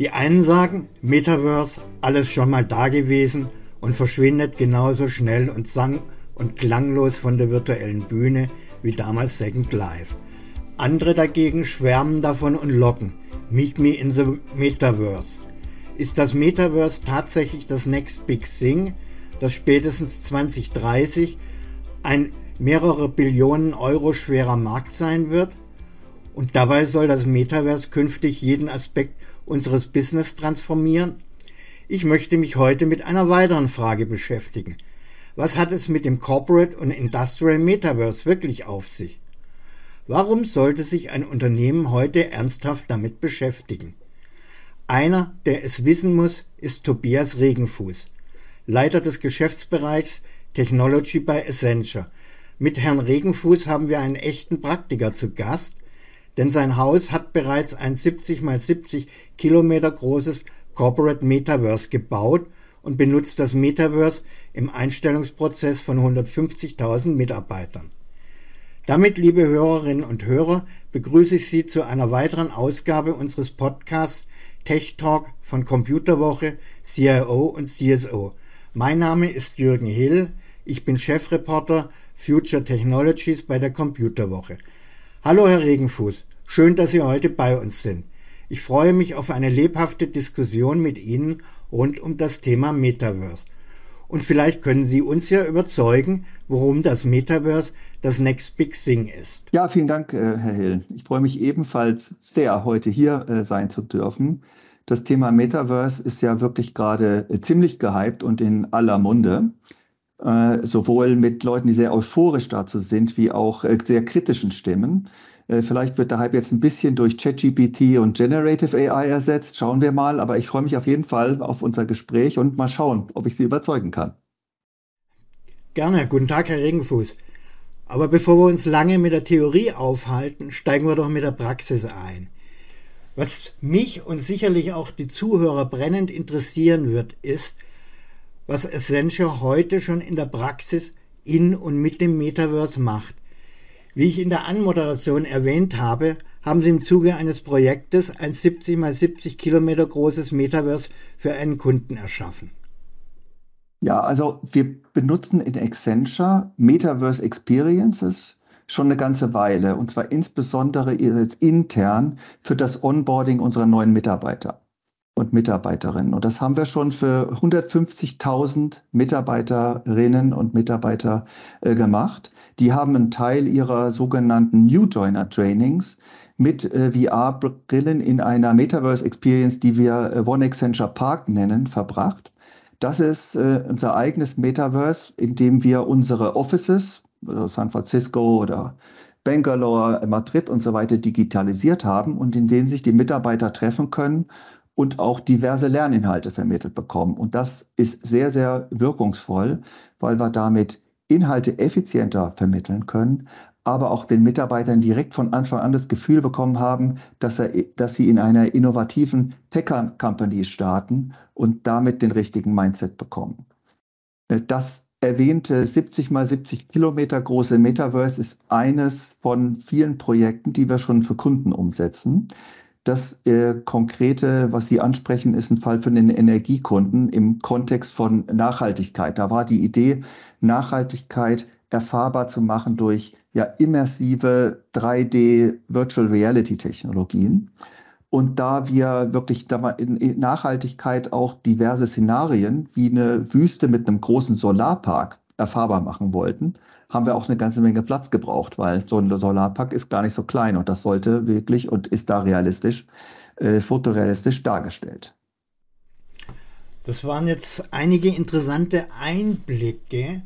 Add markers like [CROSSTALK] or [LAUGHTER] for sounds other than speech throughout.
Die einen sagen, Metaverse, alles schon mal da gewesen und verschwindet genauso schnell und sang und klanglos von der virtuellen Bühne wie damals Second Life. Andere dagegen schwärmen davon und locken. Meet me in the Metaverse. Ist das Metaverse tatsächlich das Next Big Thing, das spätestens 2030 ein mehrere Billionen Euro schwerer Markt sein wird? Und dabei soll das Metaverse künftig jeden Aspekt unseres Business transformieren? Ich möchte mich heute mit einer weiteren Frage beschäftigen. Was hat es mit dem Corporate und Industrial Metaverse wirklich auf sich? Warum sollte sich ein Unternehmen heute ernsthaft damit beschäftigen? Einer, der es wissen muss, ist Tobias Regenfuß, Leiter des Geschäftsbereichs Technology bei Essentia. Mit Herrn Regenfuß haben wir einen echten Praktiker zu Gast, denn sein Haus hat bereits ein 70 mal 70 Kilometer großes Corporate Metaverse gebaut und benutzt das Metaverse im Einstellungsprozess von 150.000 Mitarbeitern. Damit, liebe Hörerinnen und Hörer, begrüße ich Sie zu einer weiteren Ausgabe unseres Podcasts Tech Talk von Computerwoche, CIO und CSO. Mein Name ist Jürgen Hill. Ich bin Chefreporter Future Technologies bei der Computerwoche. Hallo, Herr Regenfuß. Schön, dass Sie heute bei uns sind. Ich freue mich auf eine lebhafte Diskussion mit Ihnen rund um das Thema Metaverse. Und vielleicht können Sie uns ja überzeugen, warum das Metaverse das Next Big Thing ist. Ja, vielen Dank, äh, Herr Hill. Ich freue mich ebenfalls sehr, heute hier äh, sein zu dürfen. Das Thema Metaverse ist ja wirklich gerade äh, ziemlich gehypt und in aller Munde. Sowohl mit Leuten, die sehr euphorisch dazu sind, wie auch sehr kritischen Stimmen. Vielleicht wird der Hype jetzt ein bisschen durch ChatGPT und Generative AI ersetzt. Schauen wir mal. Aber ich freue mich auf jeden Fall auf unser Gespräch und mal schauen, ob ich Sie überzeugen kann. Gerne. Guten Tag, Herr Regenfuß. Aber bevor wir uns lange mit der Theorie aufhalten, steigen wir doch mit der Praxis ein. Was mich und sicherlich auch die Zuhörer brennend interessieren wird, ist, was Essentia heute schon in der Praxis in und mit dem Metaverse macht. Wie ich in der Anmoderation erwähnt habe, haben sie im Zuge eines Projektes ein 70 mal 70 Kilometer großes Metaverse für einen Kunden erschaffen. Ja, also wir benutzen in Accenture Metaverse Experiences schon eine ganze Weile und zwar insbesondere jetzt intern für das Onboarding unserer neuen Mitarbeiter und Mitarbeiterinnen. Und das haben wir schon für 150.000 Mitarbeiterinnen und Mitarbeiter äh, gemacht. Die haben einen Teil ihrer sogenannten New Joiner Trainings mit äh, VR-Brillen in einer Metaverse Experience, die wir äh, One Accenture Park nennen, verbracht. Das ist äh, unser eigenes Metaverse, in dem wir unsere Offices, also San Francisco oder Bangalore, Madrid und so weiter digitalisiert haben und in denen sich die Mitarbeiter treffen können und auch diverse Lerninhalte vermittelt bekommen. Und das ist sehr, sehr wirkungsvoll, weil wir damit Inhalte effizienter vermitteln können, aber auch den Mitarbeitern direkt von Anfang an das Gefühl bekommen haben, dass, er, dass sie in einer innovativen Tech-Company starten und damit den richtigen Mindset bekommen. Das erwähnte 70 mal 70 Kilometer große Metaverse ist eines von vielen Projekten, die wir schon für Kunden umsetzen. Das äh, Konkrete, was Sie ansprechen, ist ein Fall für den Energiekunden im Kontext von Nachhaltigkeit. Da war die Idee, Nachhaltigkeit erfahrbar zu machen durch ja immersive 3D Virtual Reality Technologien. Und da wir wirklich in Nachhaltigkeit auch diverse Szenarien wie eine Wüste mit einem großen Solarpark erfahrbar machen wollten, haben wir auch eine ganze Menge Platz gebraucht, weil so ein Solarpark ist gar nicht so klein und das sollte wirklich und ist da realistisch, äh, fotorealistisch dargestellt. Das waren jetzt einige interessante Einblicke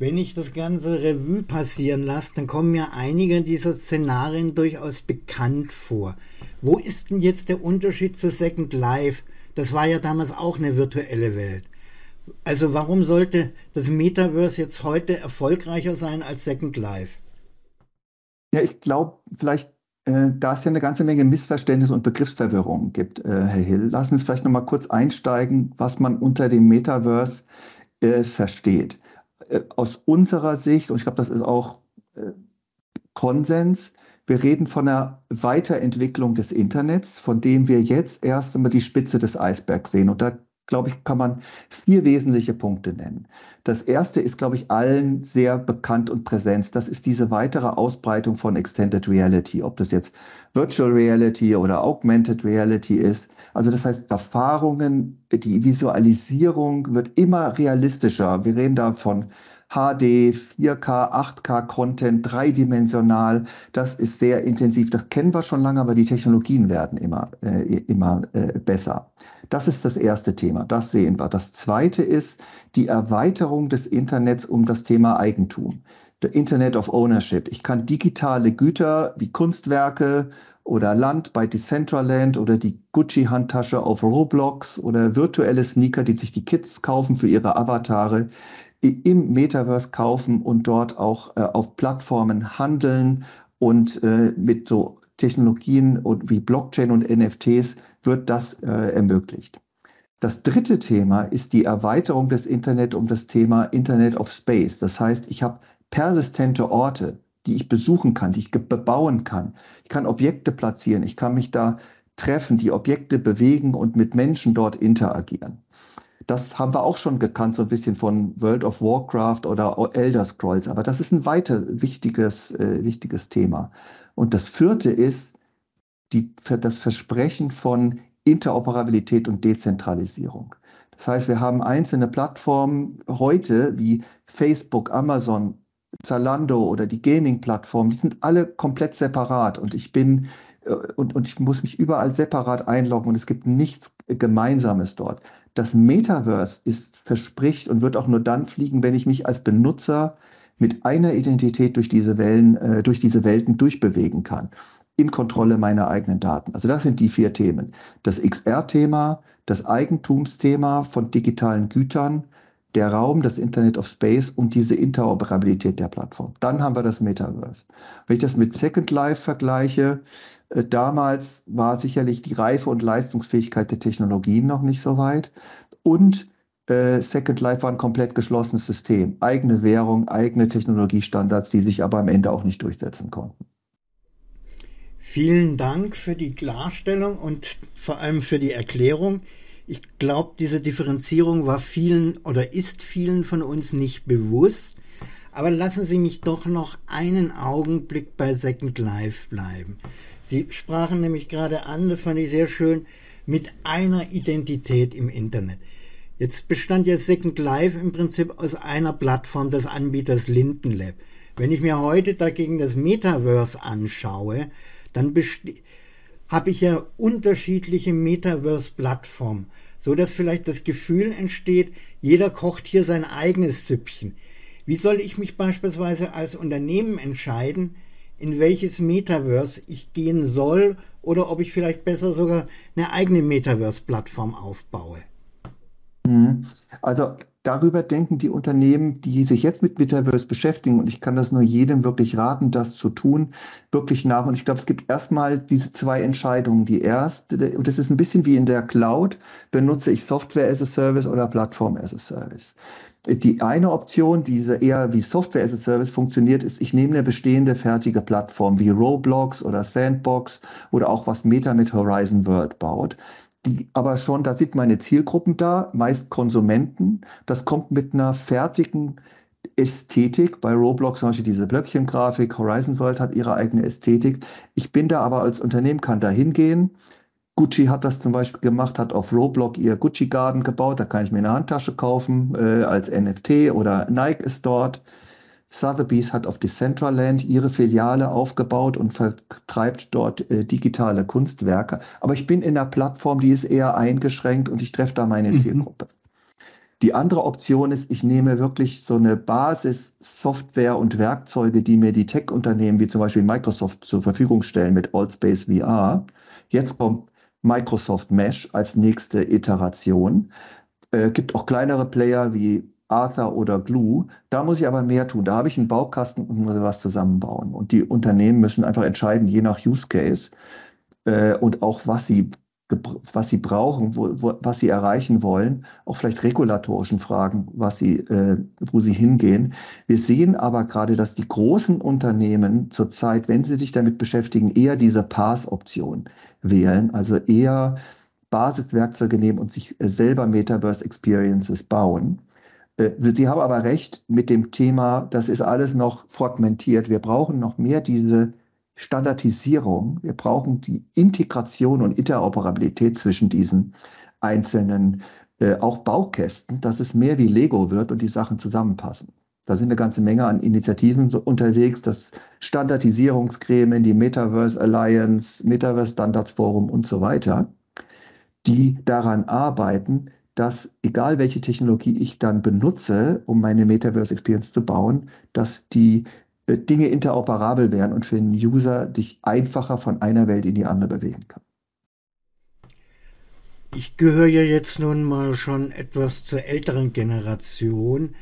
wenn ich das ganze Revue passieren lasse, dann kommen mir einige dieser Szenarien durchaus bekannt vor. Wo ist denn jetzt der Unterschied zu Second Life? Das war ja damals auch eine virtuelle Welt. Also warum sollte das Metaverse jetzt heute erfolgreicher sein als Second Life? Ja, ich glaube, vielleicht, äh, da es ja eine ganze Menge Missverständnisse und Begriffsverwirrung gibt, äh, Herr Hill, lassen Sie uns vielleicht nochmal kurz einsteigen, was man unter dem Metaverse äh, versteht. Äh, aus unserer Sicht, und ich glaube, das ist auch äh, Konsens. Wir reden von einer Weiterentwicklung des Internets, von dem wir jetzt erst einmal die Spitze des Eisbergs sehen. Und da glaube ich, kann man vier wesentliche Punkte nennen. Das erste ist, glaube ich, allen sehr bekannt und präsent. Das ist diese weitere Ausbreitung von Extended Reality, ob das jetzt Virtual Reality oder Augmented Reality ist. Also das heißt, Erfahrungen, die Visualisierung wird immer realistischer. Wir reden da von HD, 4K, 8K Content, dreidimensional. Das ist sehr intensiv. Das kennen wir schon lange, aber die Technologien werden immer, äh, immer äh, besser. Das ist das erste Thema. Das sehen wir. Das zweite ist die Erweiterung des Internets um das Thema Eigentum. The Internet of Ownership. Ich kann digitale Güter wie Kunstwerke oder Land bei Decentraland oder die Gucci-Handtasche auf Roblox oder virtuelle Sneaker, die sich die Kids kaufen für ihre Avatare, im Metaverse kaufen und dort auch äh, auf Plattformen handeln und äh, mit so Technologien wie Blockchain und NFTs wird das äh, ermöglicht. Das dritte Thema ist die Erweiterung des Internet um das Thema Internet of Space. Das heißt, ich habe persistente Orte, die ich besuchen kann, die ich bebauen kann. Ich kann Objekte platzieren, ich kann mich da treffen, die Objekte bewegen und mit Menschen dort interagieren. Das haben wir auch schon gekannt, so ein bisschen von World of Warcraft oder Elder Scrolls, aber das ist ein weiter wichtiges, äh, wichtiges Thema. Und das vierte ist die, das Versprechen von Interoperabilität und Dezentralisierung. Das heißt, wir haben einzelne Plattformen heute wie Facebook, Amazon, Zalando oder die Gaming-Plattformen, die sind alle komplett separat und ich bin äh, und, und ich muss mich überall separat einloggen und es gibt nichts Gemeinsames dort. Das Metaverse ist, verspricht und wird auch nur dann fliegen, wenn ich mich als Benutzer mit einer Identität durch diese Wellen, äh, durch diese Welten durchbewegen kann. In Kontrolle meiner eigenen Daten. Also das sind die vier Themen. Das XR-Thema, das Eigentumsthema von digitalen Gütern, der Raum, das Internet of Space und diese Interoperabilität der Plattform. Dann haben wir das Metaverse. Wenn ich das mit Second Life vergleiche, damals war sicherlich die Reife und Leistungsfähigkeit der Technologien noch nicht so weit. Und äh, Second Life war ein komplett geschlossenes System. Eigene Währung, eigene Technologiestandards, die sich aber am Ende auch nicht durchsetzen konnten. Vielen Dank für die Klarstellung und vor allem für die Erklärung. Ich glaube, diese Differenzierung war vielen oder ist vielen von uns nicht bewusst. Aber lassen Sie mich doch noch einen Augenblick bei Second Life bleiben. Sie sprachen nämlich gerade an, das fand ich sehr schön, mit einer Identität im Internet. Jetzt bestand ja Second Life im Prinzip aus einer Plattform des Anbieters Linden Lab. Wenn ich mir heute dagegen das Metaverse anschaue, dann habe ich ja unterschiedliche Metaverse-Plattformen, so dass vielleicht das Gefühl entsteht, jeder kocht hier sein eigenes Süppchen. Wie soll ich mich beispielsweise als Unternehmen entscheiden, in welches Metaverse ich gehen soll oder ob ich vielleicht besser sogar eine eigene Metaverse-Plattform aufbaue. Mhm. Also darüber denken die Unternehmen, die sich jetzt mit Metaverse beschäftigen, und ich kann das nur jedem wirklich raten, das zu tun, wirklich nach. Und ich glaube, es gibt erstmal diese zwei Entscheidungen. Die erste, und das ist ein bisschen wie in der Cloud, benutze ich Software as a Service oder Plattform as a Service. Die eine Option, diese eher wie Software as a Service funktioniert, ist, ich nehme eine bestehende fertige Plattform wie Roblox oder Sandbox oder auch was Meta mit Horizon World baut. Die aber schon, da sind meine Zielgruppen da, meist Konsumenten. Das kommt mit einer fertigen Ästhetik. Bei Roblox zum Beispiel diese Blöckchengrafik, Horizon World hat ihre eigene Ästhetik. Ich bin da aber als Unternehmen, kann da hingehen, Gucci hat das zum Beispiel gemacht, hat auf Roblox ihr Gucci Garden gebaut. Da kann ich mir eine Handtasche kaufen äh, als NFT oder Nike ist dort. Sotheby's hat auf Decentraland ihre Filiale aufgebaut und vertreibt dort äh, digitale Kunstwerke. Aber ich bin in einer Plattform, die ist eher eingeschränkt und ich treffe da meine mhm. Zielgruppe. Die andere Option ist, ich nehme wirklich so eine Basis-Software und Werkzeuge, die mir die Tech-Unternehmen wie zum Beispiel Microsoft zur Verfügung stellen mit Allspace VR. Jetzt kommt Microsoft Mesh als nächste Iteration. Äh, gibt auch kleinere Player wie Arthur oder Glue. Da muss ich aber mehr tun. Da habe ich einen Baukasten und muss was zusammenbauen. Und die Unternehmen müssen einfach entscheiden, je nach Use Case äh, und auch was sie was sie brauchen, wo, wo, was sie erreichen wollen, auch vielleicht regulatorischen Fragen, was sie, äh, wo sie hingehen. Wir sehen aber gerade, dass die großen Unternehmen zurzeit, wenn sie sich damit beschäftigen, eher diese Pass-Option wählen, also eher Basiswerkzeuge nehmen und sich äh, selber Metaverse Experiences bauen. Äh, sie haben aber recht mit dem Thema, das ist alles noch fragmentiert. Wir brauchen noch mehr diese Standardisierung, wir brauchen die Integration und Interoperabilität zwischen diesen einzelnen äh, auch Baukästen, dass es mehr wie Lego wird und die Sachen zusammenpassen. Da sind eine ganze Menge an Initiativen so unterwegs, das Standardisierungsgremien, die Metaverse Alliance, Metaverse Standards Forum und so weiter, die daran arbeiten, dass egal welche Technologie ich dann benutze, um meine Metaverse Experience zu bauen, dass die Dinge interoperabel werden und für den User dich einfacher von einer Welt in die andere bewegen kann. Ich gehöre ja jetzt nun mal schon etwas zur älteren Generation.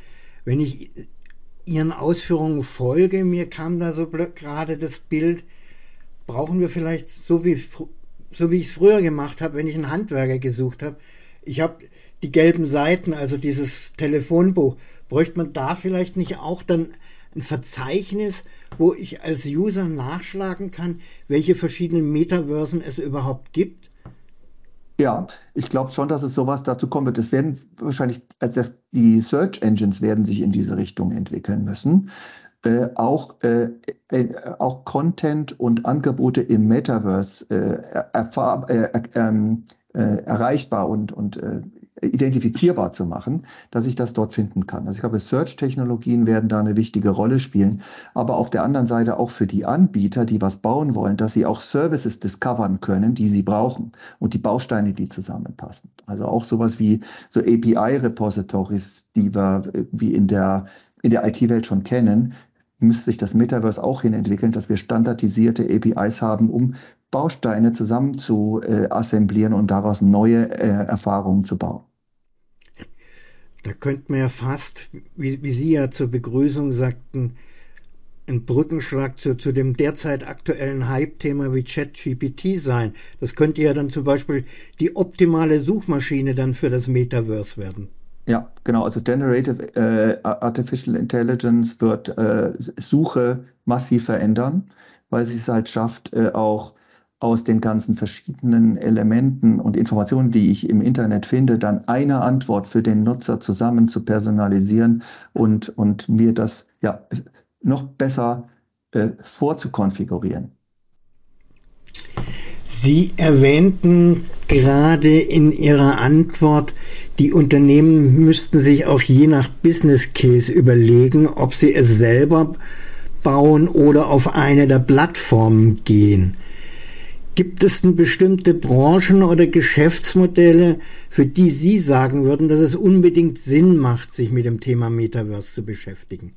Wenn ich Ihren Ausführungen folge, mir kam da so gerade das Bild, brauchen wir vielleicht so wie, so wie ich es früher gemacht habe, wenn ich einen Handwerker gesucht habe. Ich habe die gelben Seiten, also dieses Telefonbuch, bräuchte man da vielleicht nicht auch dann ein Verzeichnis, wo ich als User nachschlagen kann, welche verschiedenen Metaversen es überhaupt gibt? Ja, ich glaube schon, dass es sowas dazu kommen wird. Es werden wahrscheinlich, also die Search Engines werden sich in diese Richtung entwickeln müssen. Äh, auch, äh, äh, auch Content und Angebote im Metaverse äh, äh, ähm, äh, erreichbar und, und identifizierbar zu machen, dass ich das dort finden kann. Also ich glaube, Search-Technologien werden da eine wichtige Rolle spielen, aber auf der anderen Seite auch für die Anbieter, die was bauen wollen, dass sie auch Services discovern können, die sie brauchen und die Bausteine, die zusammenpassen. Also auch sowas wie so API-Repositories, die wir wie in der, in der IT-Welt schon kennen, müsste sich das Metaverse auch hin entwickeln, dass wir standardisierte APIs haben, um Bausteine zusammen zu äh, assemblieren und daraus neue äh, Erfahrungen zu bauen. Da könnte man ja fast, wie, wie Sie ja zur Begrüßung sagten, ein Brückenschlag zu, zu dem derzeit aktuellen Hype-Thema wie ChatGPT sein. Das könnte ja dann zum Beispiel die optimale Suchmaschine dann für das Metaverse werden. Ja, genau. Also Generative äh, Artificial Intelligence wird äh, Suche massiv verändern, weil sie es halt schafft, äh, auch aus den ganzen verschiedenen Elementen und Informationen, die ich im Internet finde, dann eine Antwort für den Nutzer zusammen zu personalisieren und, und mir das ja noch besser äh, vorzukonfigurieren. Sie erwähnten gerade in Ihrer Antwort, die Unternehmen müssten sich auch je nach Business Case überlegen, ob sie es selber bauen oder auf eine der Plattformen gehen. Gibt es denn bestimmte Branchen oder Geschäftsmodelle, für die Sie sagen würden, dass es unbedingt Sinn macht, sich mit dem Thema Metaverse zu beschäftigen?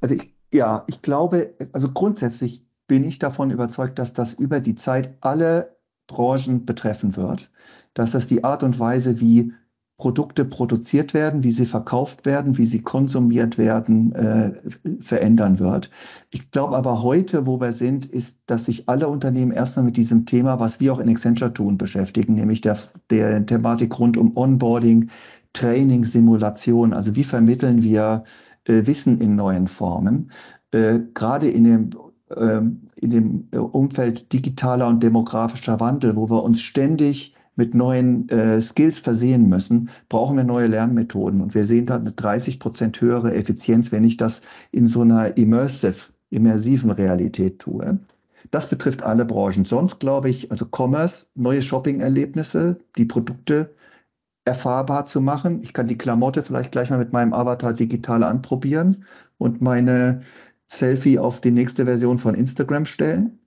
Also ich, ja, ich glaube, also grundsätzlich bin ich davon überzeugt, dass das über die Zeit alle Branchen betreffen wird, dass das die Art und Weise, wie Produkte produziert werden, wie sie verkauft werden, wie sie konsumiert werden, äh, verändern wird. Ich glaube aber heute, wo wir sind, ist, dass sich alle Unternehmen erstmal mit diesem Thema, was wir auch in Accenture tun, beschäftigen, nämlich der, der Thematik rund um Onboarding, Training, Simulation. Also wie vermitteln wir äh, Wissen in neuen Formen? Äh, Gerade in dem ähm, in dem Umfeld digitaler und demografischer Wandel, wo wir uns ständig mit neuen äh, Skills versehen müssen, brauchen wir neue Lernmethoden. Und wir sehen da eine 30 Prozent höhere Effizienz, wenn ich das in so einer immersive, immersiven Realität tue. Das betrifft alle Branchen. Sonst glaube ich, also Commerce, neue Shopping-Erlebnisse, die Produkte erfahrbar zu machen. Ich kann die Klamotte vielleicht gleich mal mit meinem Avatar digital anprobieren und meine Selfie auf die nächste Version von Instagram stellen.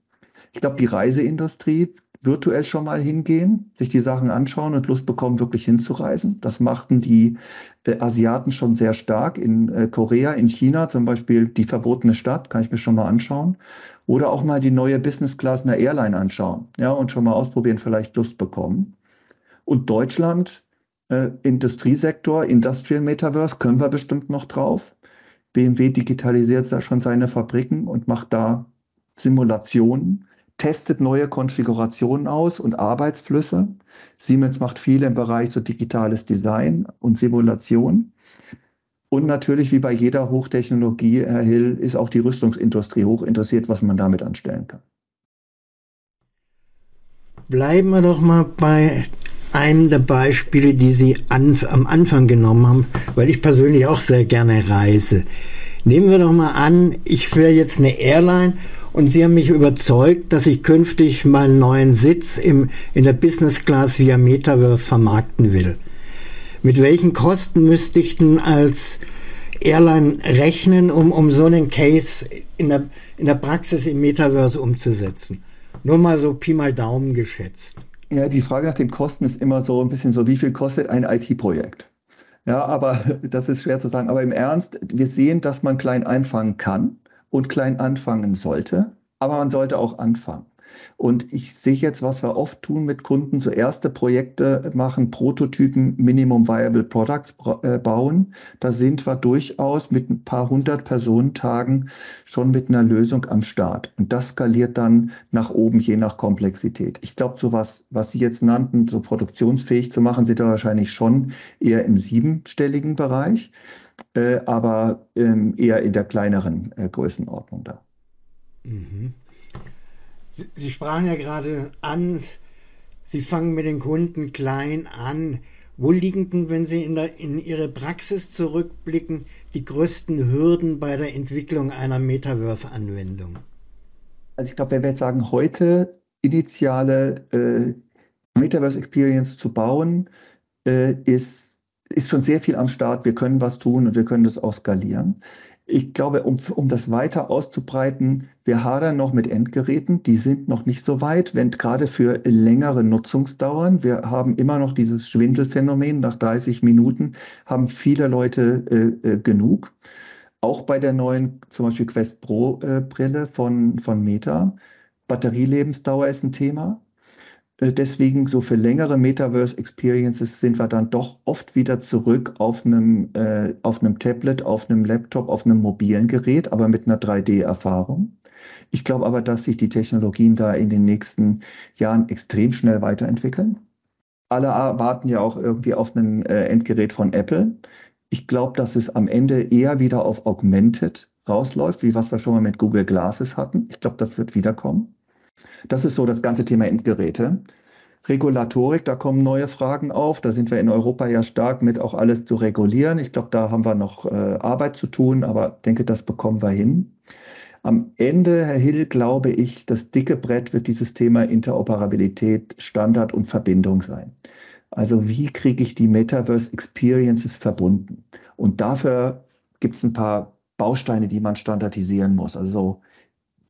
Ich glaube, die Reiseindustrie virtuell schon mal hingehen, sich die Sachen anschauen und Lust bekommen, wirklich hinzureisen. Das machten die äh, Asiaten schon sehr stark. In äh, Korea, in China zum Beispiel die verbotene Stadt, kann ich mir schon mal anschauen. Oder auch mal die neue Business Class einer Airline anschauen. Ja, und schon mal ausprobieren, vielleicht Lust bekommen. Und Deutschland, äh, Industriesektor, Industrial Metaverse, können wir bestimmt noch drauf. BMW digitalisiert da schon seine Fabriken und macht da Simulationen testet neue Konfigurationen aus und Arbeitsflüsse. Siemens macht viel im Bereich so digitales Design und Simulation. Und natürlich, wie bei jeder Hochtechnologie, Herr Hill, ist auch die Rüstungsindustrie hoch interessiert, was man damit anstellen kann. Bleiben wir doch mal bei einem der Beispiele, die Sie an, am Anfang genommen haben, weil ich persönlich auch sehr gerne reise. Nehmen wir doch mal an, ich wäre jetzt eine Airline und Sie haben mich überzeugt, dass ich künftig meinen neuen Sitz im, in der Business Class via Metaverse vermarkten will. Mit welchen Kosten müsste ich denn als Airline rechnen, um, um so einen Case in der, in der Praxis im Metaverse umzusetzen? Nur mal so Pi mal Daumen geschätzt. Ja, die Frage nach den Kosten ist immer so ein bisschen so, wie viel kostet ein IT-Projekt? Ja, aber [LAUGHS] das ist schwer zu sagen. Aber im Ernst, wir sehen, dass man klein einfangen kann und klein anfangen sollte. Aber man sollte auch anfangen. Und ich sehe jetzt, was wir oft tun mit Kunden, so erste Projekte machen, Prototypen, Minimum Viable Products äh, bauen. Da sind wir durchaus mit ein paar hundert Personentagen schon mit einer Lösung am Start. Und das skaliert dann nach oben, je nach Komplexität. Ich glaube, so was, was Sie jetzt nannten, so produktionsfähig zu machen, sind da wahrscheinlich schon eher im siebenstelligen Bereich, äh, aber ähm, eher in der kleineren äh, Größenordnung da. Mhm. Sie, Sie sprachen ja gerade an, Sie fangen mit den Kunden klein an. Wo liegen denn, wenn Sie in, der, in Ihre Praxis zurückblicken, die größten Hürden bei der Entwicklung einer Metaverse-Anwendung? Also ich glaube, wenn wir jetzt sagen, heute initiale äh, Metaverse-Experience zu bauen, äh, ist, ist schon sehr viel am Start. Wir können was tun und wir können das auch skalieren. Ich glaube, um, um das weiter auszubreiten, wir hadern noch mit Endgeräten. Die sind noch nicht so weit, wenn gerade für längere Nutzungsdauern. Wir haben immer noch dieses Schwindelphänomen. Nach 30 Minuten haben viele Leute äh, äh, genug. Auch bei der neuen, zum Beispiel Quest Pro äh, Brille von, von Meta. Batterielebensdauer ist ein Thema. Äh, deswegen so für längere Metaverse Experiences sind wir dann doch oft wieder zurück auf einem, äh, auf einem Tablet, auf einem Laptop, auf einem mobilen Gerät, aber mit einer 3D-Erfahrung. Ich glaube aber, dass sich die Technologien da in den nächsten Jahren extrem schnell weiterentwickeln. Alle warten ja auch irgendwie auf ein äh, Endgerät von Apple. Ich glaube, dass es am Ende eher wieder auf Augmented rausläuft, wie was wir schon mal mit Google Glasses hatten. Ich glaube, das wird wiederkommen. Das ist so das ganze Thema Endgeräte. Regulatorik, da kommen neue Fragen auf. Da sind wir in Europa ja stark mit auch alles zu regulieren. Ich glaube, da haben wir noch äh, Arbeit zu tun, aber denke, das bekommen wir hin. Am Ende, Herr Hill, glaube ich, das dicke Brett wird dieses Thema Interoperabilität, Standard und Verbindung sein. Also wie kriege ich die Metaverse Experiences verbunden? Und dafür gibt es ein paar Bausteine, die man standardisieren muss. Also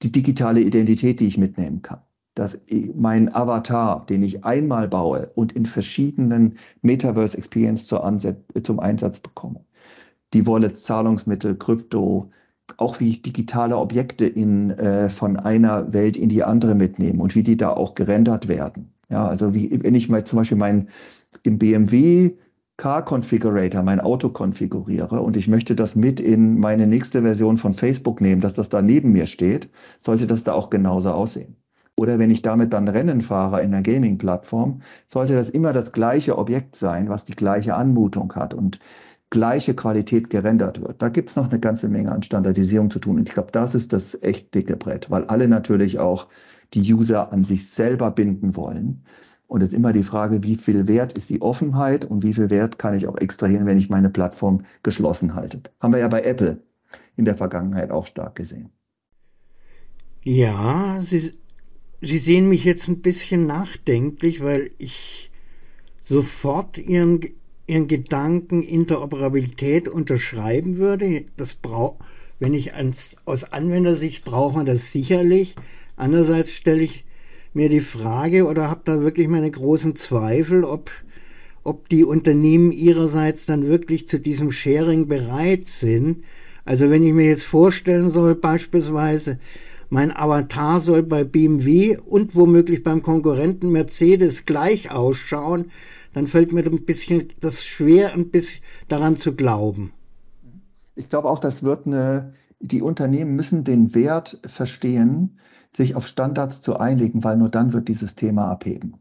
die digitale Identität, die ich mitnehmen kann. Dass mein Avatar, den ich einmal baue und in verschiedenen Metaverse Experience zum Einsatz bekomme. Die Wallet, Zahlungsmittel, Krypto, auch wie ich digitale Objekte in, äh, von einer Welt in die andere mitnehme und wie die da auch gerendert werden. Ja, also wie, wenn ich mal zum Beispiel mein, im BMW Car Configurator mein Auto konfiguriere und ich möchte das mit in meine nächste Version von Facebook nehmen, dass das da neben mir steht, sollte das da auch genauso aussehen. Oder wenn ich damit dann Rennen fahre in einer Gaming-Plattform, sollte das immer das gleiche Objekt sein, was die gleiche Anmutung hat und gleiche Qualität gerendert wird. Da gibt es noch eine ganze Menge an Standardisierung zu tun. Und ich glaube, das ist das echt dicke Brett, weil alle natürlich auch die User an sich selber binden wollen. Und es ist immer die Frage, wie viel Wert ist die Offenheit und wie viel Wert kann ich auch extrahieren, wenn ich meine Plattform geschlossen halte. Haben wir ja bei Apple in der Vergangenheit auch stark gesehen. Ja, Sie, Sie sehen mich jetzt ein bisschen nachdenklich, weil ich sofort Ihren, Ihren Gedanken Interoperabilität unterschreiben würde. Das braucht, wenn ich ans, aus Anwendersicht brauche man das sicherlich. Andererseits stelle ich mir die Frage oder habe da wirklich meine großen Zweifel, ob, ob die Unternehmen ihrerseits dann wirklich zu diesem Sharing bereit sind. Also wenn ich mir jetzt vorstellen soll, beispielsweise, mein Avatar soll bei BMW und womöglich beim Konkurrenten Mercedes gleich ausschauen, dann fällt mir ein bisschen das schwer, ein bisschen daran zu glauben. Ich glaube auch, das wird eine, die Unternehmen müssen den Wert verstehen, sich auf Standards zu einigen, weil nur dann wird dieses Thema abheben.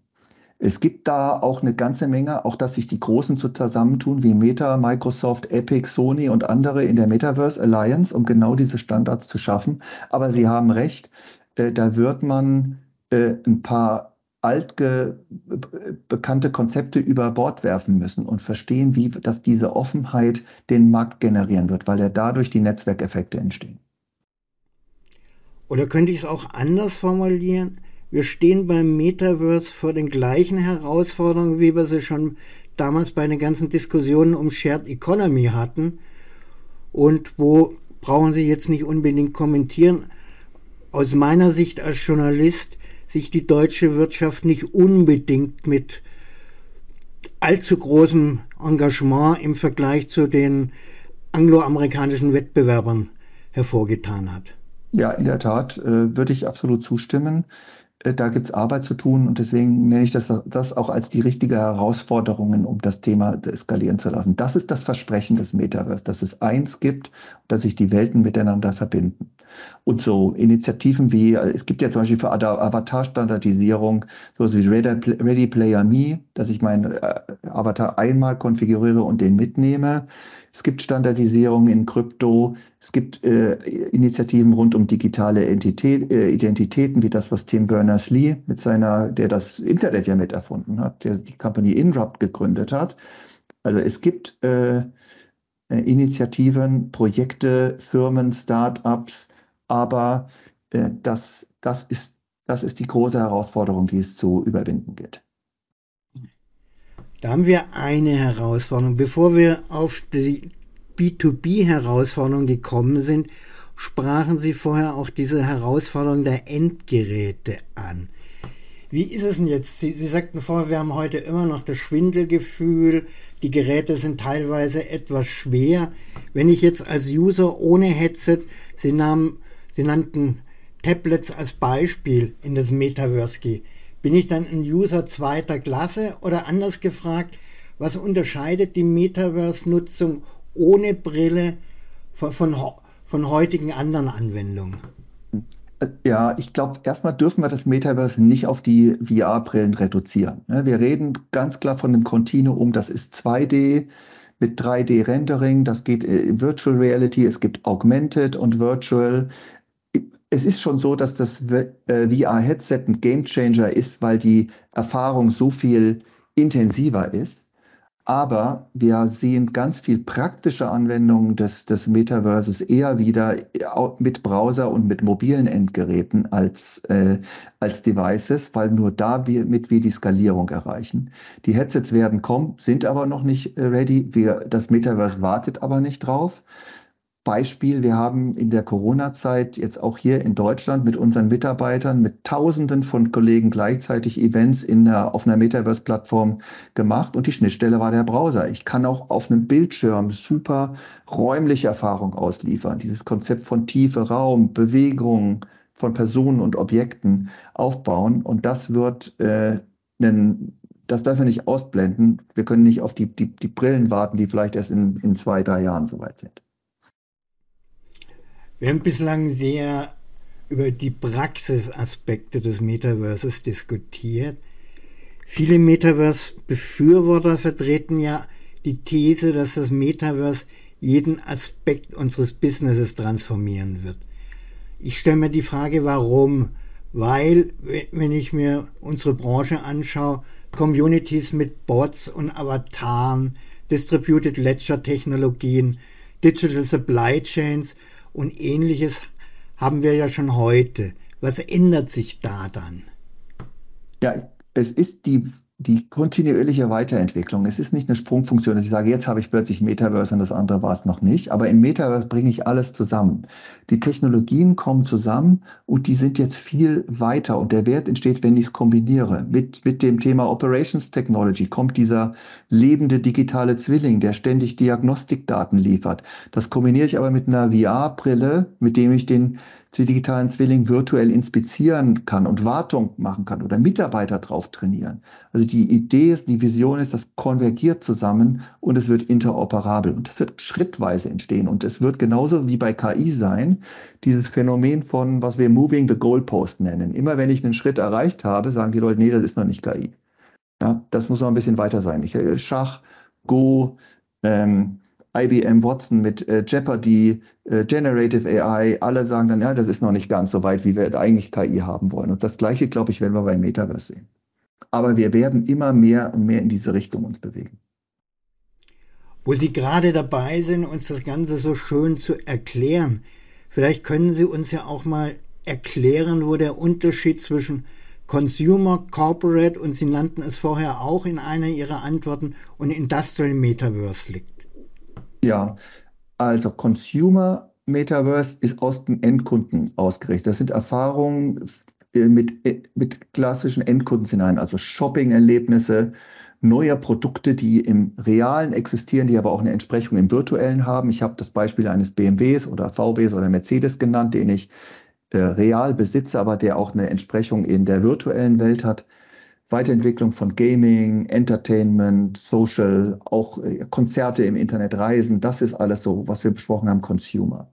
Es gibt da auch eine ganze Menge, auch dass sich die Großen zusammentun, wie Meta, Microsoft, Epic, Sony und andere in der Metaverse Alliance, um genau diese Standards zu schaffen. Aber Sie haben recht, äh, da wird man äh, ein paar altbekannte Konzepte über Bord werfen müssen und verstehen, wie dass diese Offenheit den Markt generieren wird, weil ja dadurch die Netzwerkeffekte entstehen. Oder könnte ich es auch anders formulieren? Wir stehen beim Metaverse vor den gleichen Herausforderungen, wie wir sie schon damals bei den ganzen Diskussionen um Shared Economy hatten. Und wo brauchen Sie jetzt nicht unbedingt kommentieren. Aus meiner Sicht als Journalist sich die deutsche Wirtschaft nicht unbedingt mit allzu großem Engagement im Vergleich zu den angloamerikanischen Wettbewerbern hervorgetan hat. Ja, in der Tat äh, würde ich absolut zustimmen. Äh, da gibt es Arbeit zu tun und deswegen nenne ich das, das auch als die richtige Herausforderung, um das Thema eskalieren zu lassen. Das ist das Versprechen des Metaverse, dass es eins gibt, dass sich die Welten miteinander verbinden. Und so Initiativen wie, äh, es gibt ja zum Beispiel für Avatar-Standardisierung sowas wie Ready Player Me, dass ich meinen äh, Avatar einmal konfiguriere und den mitnehme. Es gibt Standardisierung in Krypto. Es gibt äh, Initiativen rund um digitale Entität, äh, Identitäten, wie das, was Tim Berners-Lee mit seiner, der das Internet ja mit erfunden hat, der die Company Inrupt gegründet hat. Also es gibt äh, Initiativen, Projekte, Firmen, Start-ups, aber äh, das, das, ist, das ist die große Herausforderung, die es zu überwinden gilt. Da haben wir eine Herausforderung. Bevor wir auf die B2B-Herausforderung gekommen sind, sprachen Sie vorher auch diese Herausforderung der Endgeräte an. Wie ist es denn jetzt? Sie, Sie sagten vorher, wir haben heute immer noch das Schwindelgefühl, die Geräte sind teilweise etwas schwer. Wenn ich jetzt als User ohne Headset, Sie, nahmen, Sie nannten Tablets als Beispiel in das Metaverse gehe, bin ich dann ein User zweiter Klasse oder anders gefragt, was unterscheidet die Metaverse-Nutzung ohne Brille von, von, von heutigen anderen Anwendungen? Ja, ich glaube, erstmal dürfen wir das Metaverse nicht auf die VR-Brillen reduzieren. Ne? Wir reden ganz klar von einem Kontinuum, das ist 2D mit 3D-Rendering, das geht in Virtual Reality, es gibt Augmented und Virtual, es ist schon so, dass das VR-Headset äh, ein Gamechanger ist, weil die Erfahrung so viel intensiver ist. Aber wir sehen ganz viel praktische Anwendungen des, des Metaverses eher wieder mit Browser und mit mobilen Endgeräten als, äh, als Devices, weil nur damit wir die Skalierung erreichen. Die Headsets werden kommen, sind aber noch nicht äh, ready. Wir, das Metaverse wartet aber nicht drauf. Beispiel, wir haben in der Corona-Zeit jetzt auch hier in Deutschland mit unseren Mitarbeitern, mit Tausenden von Kollegen gleichzeitig Events in der, auf einer Metaverse-Plattform gemacht und die Schnittstelle war der Browser. Ich kann auch auf einem Bildschirm super räumliche Erfahrung ausliefern. Dieses Konzept von Tiefe, Raum, Bewegung von Personen und Objekten aufbauen und das wird äh, einen das darf wir nicht ausblenden. Wir können nicht auf die, die, die Brillen warten, die vielleicht erst in, in zwei, drei Jahren soweit sind. Wir haben bislang sehr über die Praxisaspekte des Metaverses diskutiert. Viele Metaverse-Befürworter vertreten ja die These, dass das Metaverse jeden Aspekt unseres Businesses transformieren wird. Ich stelle mir die Frage, warum? Weil, wenn ich mir unsere Branche anschaue, Communities mit Bots und Avataren, Distributed Ledger Technologien, Digital Supply Chains und ähnliches haben wir ja schon heute. Was ändert sich da dann? Ja, es ist die die kontinuierliche Weiterentwicklung. Es ist nicht eine Sprungfunktion, dass ich sage, jetzt habe ich plötzlich Metaverse und das andere war es noch nicht. Aber im Metaverse bringe ich alles zusammen. Die Technologien kommen zusammen und die sind jetzt viel weiter. Und der Wert entsteht, wenn ich es kombiniere. Mit, mit dem Thema Operations Technology kommt dieser lebende digitale Zwilling, der ständig Diagnostikdaten liefert. Das kombiniere ich aber mit einer VR-Brille, mit dem ich den den digitalen Zwilling virtuell inspizieren kann und Wartung machen kann oder Mitarbeiter drauf trainieren. Also die Idee ist, die Vision ist, das konvergiert zusammen und es wird interoperabel und das wird schrittweise entstehen und es wird genauso wie bei KI sein, dieses Phänomen von, was wir Moving the Goalpost nennen. Immer wenn ich einen Schritt erreicht habe, sagen die Leute, nee, das ist noch nicht KI. Ja, das muss noch ein bisschen weiter sein. Ich, äh, Schach, Go, ähm, IBM Watson mit äh, Jeopardy, äh, Generative AI, alle sagen dann, ja, das ist noch nicht ganz so weit, wie wir eigentlich KI haben wollen. Und das Gleiche, glaube ich, werden wir beim Metaverse sehen. Aber wir werden immer mehr und mehr in diese Richtung uns bewegen. Wo Sie gerade dabei sind, uns das Ganze so schön zu erklären, vielleicht können Sie uns ja auch mal erklären, wo der Unterschied zwischen Consumer, Corporate und Sie nannten es vorher auch in einer Ihrer Antworten und Industrial Metaverse liegt. Ja, also Consumer Metaverse ist aus dem Endkunden ausgerichtet. Das sind Erfahrungen äh, mit, äh, mit klassischen Endkundenszenarien, also Shopping-Erlebnisse, neue Produkte, die im Realen existieren, die aber auch eine Entsprechung im Virtuellen haben. Ich habe das Beispiel eines BMWs oder VWs oder Mercedes genannt, den ich äh, real besitze, aber der auch eine Entsprechung in der virtuellen Welt hat. Weiterentwicklung von Gaming, Entertainment, Social, auch äh, Konzerte im Internet, Reisen, das ist alles so, was wir besprochen haben, Consumer.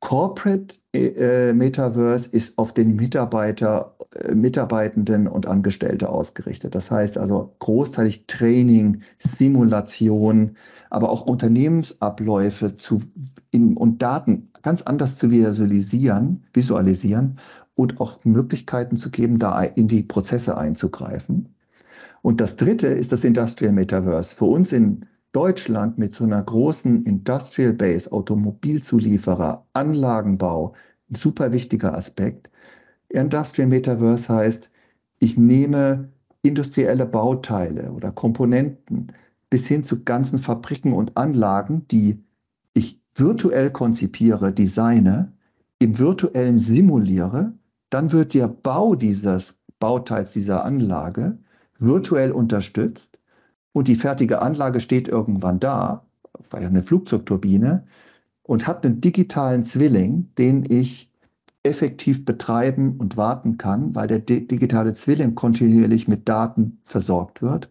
Corporate äh, Metaverse ist auf den Mitarbeiter, äh, Mitarbeitenden und Angestellte ausgerichtet. Das heißt also großteilig Training, Simulation, aber auch Unternehmensabläufe zu, in, und Daten ganz anders zu visualisieren, visualisieren und auch Möglichkeiten zu geben, da in die Prozesse einzugreifen. Und das dritte ist das Industrial Metaverse. Für uns in Deutschland mit so einer großen Industrial Base, Automobilzulieferer, Anlagenbau, ein super wichtiger Aspekt. Industrial Metaverse heißt, ich nehme industrielle Bauteile oder Komponenten bis hin zu ganzen Fabriken und Anlagen, die ich virtuell konzipiere, designe, im virtuellen simuliere dann wird der Bau dieses Bauteils dieser Anlage virtuell unterstützt und die fertige Anlage steht irgendwann da, weil eine Flugzeugturbine, und hat einen digitalen Zwilling, den ich effektiv betreiben und warten kann, weil der digitale Zwilling kontinuierlich mit Daten versorgt wird.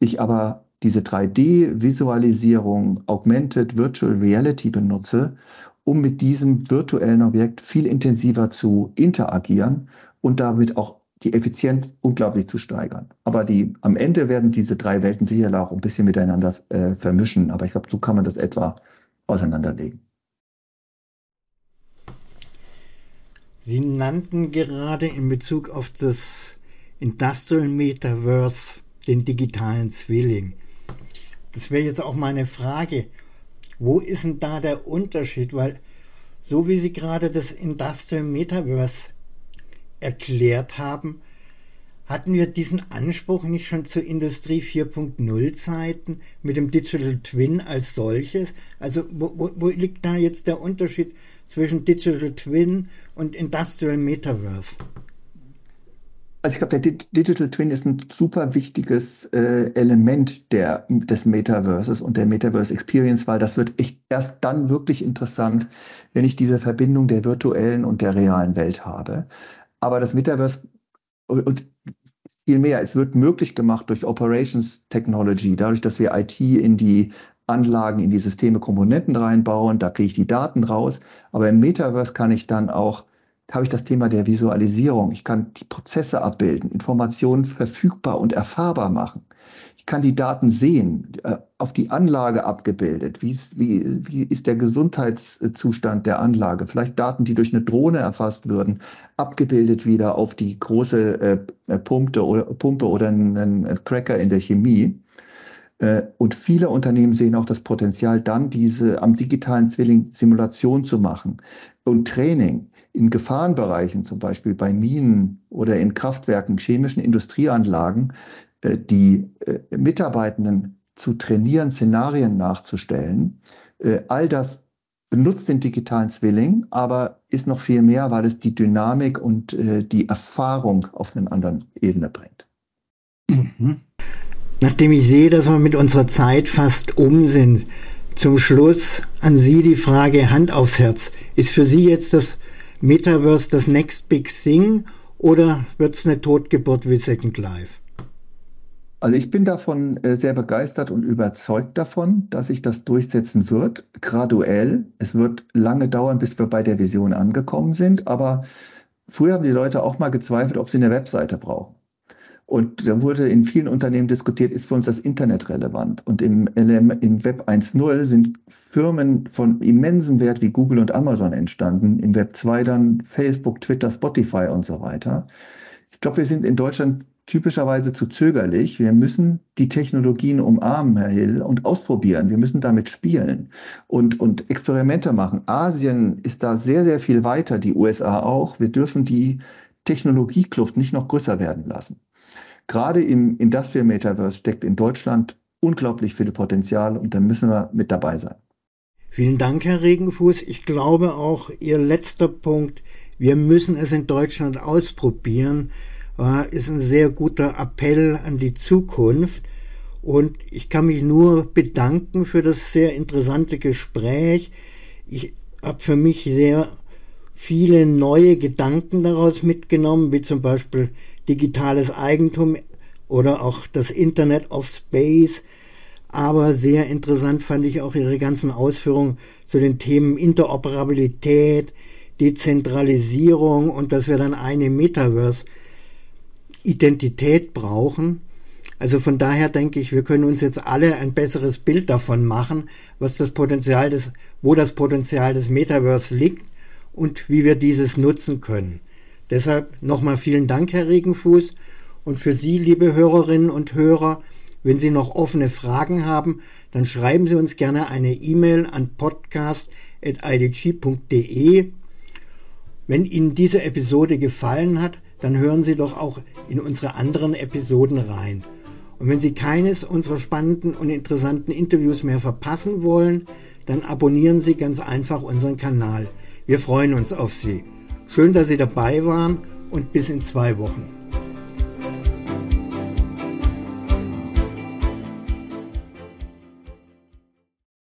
Ich aber diese 3D-Visualisierung, Augmented Virtual Reality benutze, um mit diesem virtuellen Objekt viel intensiver zu interagieren und damit auch die Effizienz unglaublich zu steigern. Aber die, am Ende werden diese drei Welten sicherlich auch ein bisschen miteinander äh, vermischen. Aber ich glaube, so kann man das etwa auseinanderlegen. Sie nannten gerade in Bezug auf das Industrial Metaverse den digitalen Zwilling. Das wäre jetzt auch meine Frage. Wo ist denn da der Unterschied? Weil so wie Sie gerade das Industrial Metaverse erklärt haben, hatten wir diesen Anspruch nicht schon zur Industrie 4.0 Zeiten mit dem Digital Twin als solches? Also wo, wo, wo liegt da jetzt der Unterschied zwischen Digital Twin und Industrial Metaverse? Also ich glaube, der Digital Twin ist ein super wichtiges äh, Element der, des Metaverses und der Metaverse Experience, weil das wird echt erst dann wirklich interessant, wenn ich diese Verbindung der virtuellen und der realen Welt habe. Aber das Metaverse und viel mehr, es wird möglich gemacht durch Operations Technology, dadurch, dass wir IT in die Anlagen, in die Systeme Komponenten reinbauen, da kriege ich die Daten raus. Aber im Metaverse kann ich dann auch habe ich das Thema der Visualisierung. Ich kann die Prozesse abbilden, Informationen verfügbar und erfahrbar machen. Ich kann die Daten sehen, äh, auf die Anlage abgebildet. Wie ist, wie, wie ist der Gesundheitszustand der Anlage? Vielleicht Daten, die durch eine Drohne erfasst würden, abgebildet wieder auf die große äh, Pumpe, oder, Pumpe oder einen, Cracker in der Chemie. Äh, und viele Unternehmen sehen auch das Potenzial, dann diese am digitalen Zwilling Simulation zu machen und Training in Gefahrenbereichen, zum Beispiel bei Minen oder in Kraftwerken, chemischen Industrieanlagen, äh, die äh, Mitarbeitenden zu trainieren, Szenarien nachzustellen. Äh, all das benutzt den digitalen Zwilling, aber ist noch viel mehr, weil es die Dynamik und die Erfahrung auf einen anderen Ebene bringt. Mhm. Nachdem ich sehe, dass wir mit unserer Zeit fast um sind, zum Schluss an Sie die Frage Hand aufs Herz. Ist für Sie jetzt das Metaverse das Next Big Thing oder wird es eine Totgeburt wie Second Life? Also ich bin davon äh, sehr begeistert und überzeugt davon, dass sich das durchsetzen wird, graduell. Es wird lange dauern, bis wir bei der Vision angekommen sind, aber früher haben die Leute auch mal gezweifelt, ob sie eine Webseite brauchen. Und da wurde in vielen Unternehmen diskutiert, ist für uns das Internet relevant? Und im, LM, im Web 1.0 sind Firmen von immensem Wert wie Google und Amazon entstanden. Im Web 2 dann Facebook, Twitter, Spotify und so weiter. Ich glaube, wir sind in Deutschland typischerweise zu zögerlich. Wir müssen die Technologien umarmen, Herr Hill, und ausprobieren. Wir müssen damit spielen und, und Experimente machen. Asien ist da sehr, sehr viel weiter, die USA auch. Wir dürfen die Technologiekluft nicht noch größer werden lassen. Gerade im Industrial Metaverse steckt in Deutschland unglaublich viel Potenzial und da müssen wir mit dabei sein. Vielen Dank, Herr Regenfuß. Ich glaube auch, Ihr letzter Punkt, wir müssen es in Deutschland ausprobieren, ist ein sehr guter Appell an die Zukunft. Und ich kann mich nur bedanken für das sehr interessante Gespräch. Ich habe für mich sehr viele neue Gedanken daraus mitgenommen, wie zum Beispiel digitales Eigentum oder auch das Internet of Space. Aber sehr interessant fand ich auch Ihre ganzen Ausführungen zu den Themen Interoperabilität, Dezentralisierung und dass wir dann eine Metaverse-Identität brauchen. Also von daher denke ich, wir können uns jetzt alle ein besseres Bild davon machen, was das Potenzial des, wo das Potenzial des Metaverse liegt und wie wir dieses nutzen können. Deshalb nochmal vielen Dank, Herr Regenfuß. Und für Sie, liebe Hörerinnen und Hörer, wenn Sie noch offene Fragen haben, dann schreiben Sie uns gerne eine E-Mail an podcast.idg.de. Wenn Ihnen diese Episode gefallen hat, dann hören Sie doch auch in unsere anderen Episoden rein. Und wenn Sie keines unserer spannenden und interessanten Interviews mehr verpassen wollen, dann abonnieren Sie ganz einfach unseren Kanal. Wir freuen uns auf Sie. Schön, dass Sie dabei waren und bis in zwei Wochen.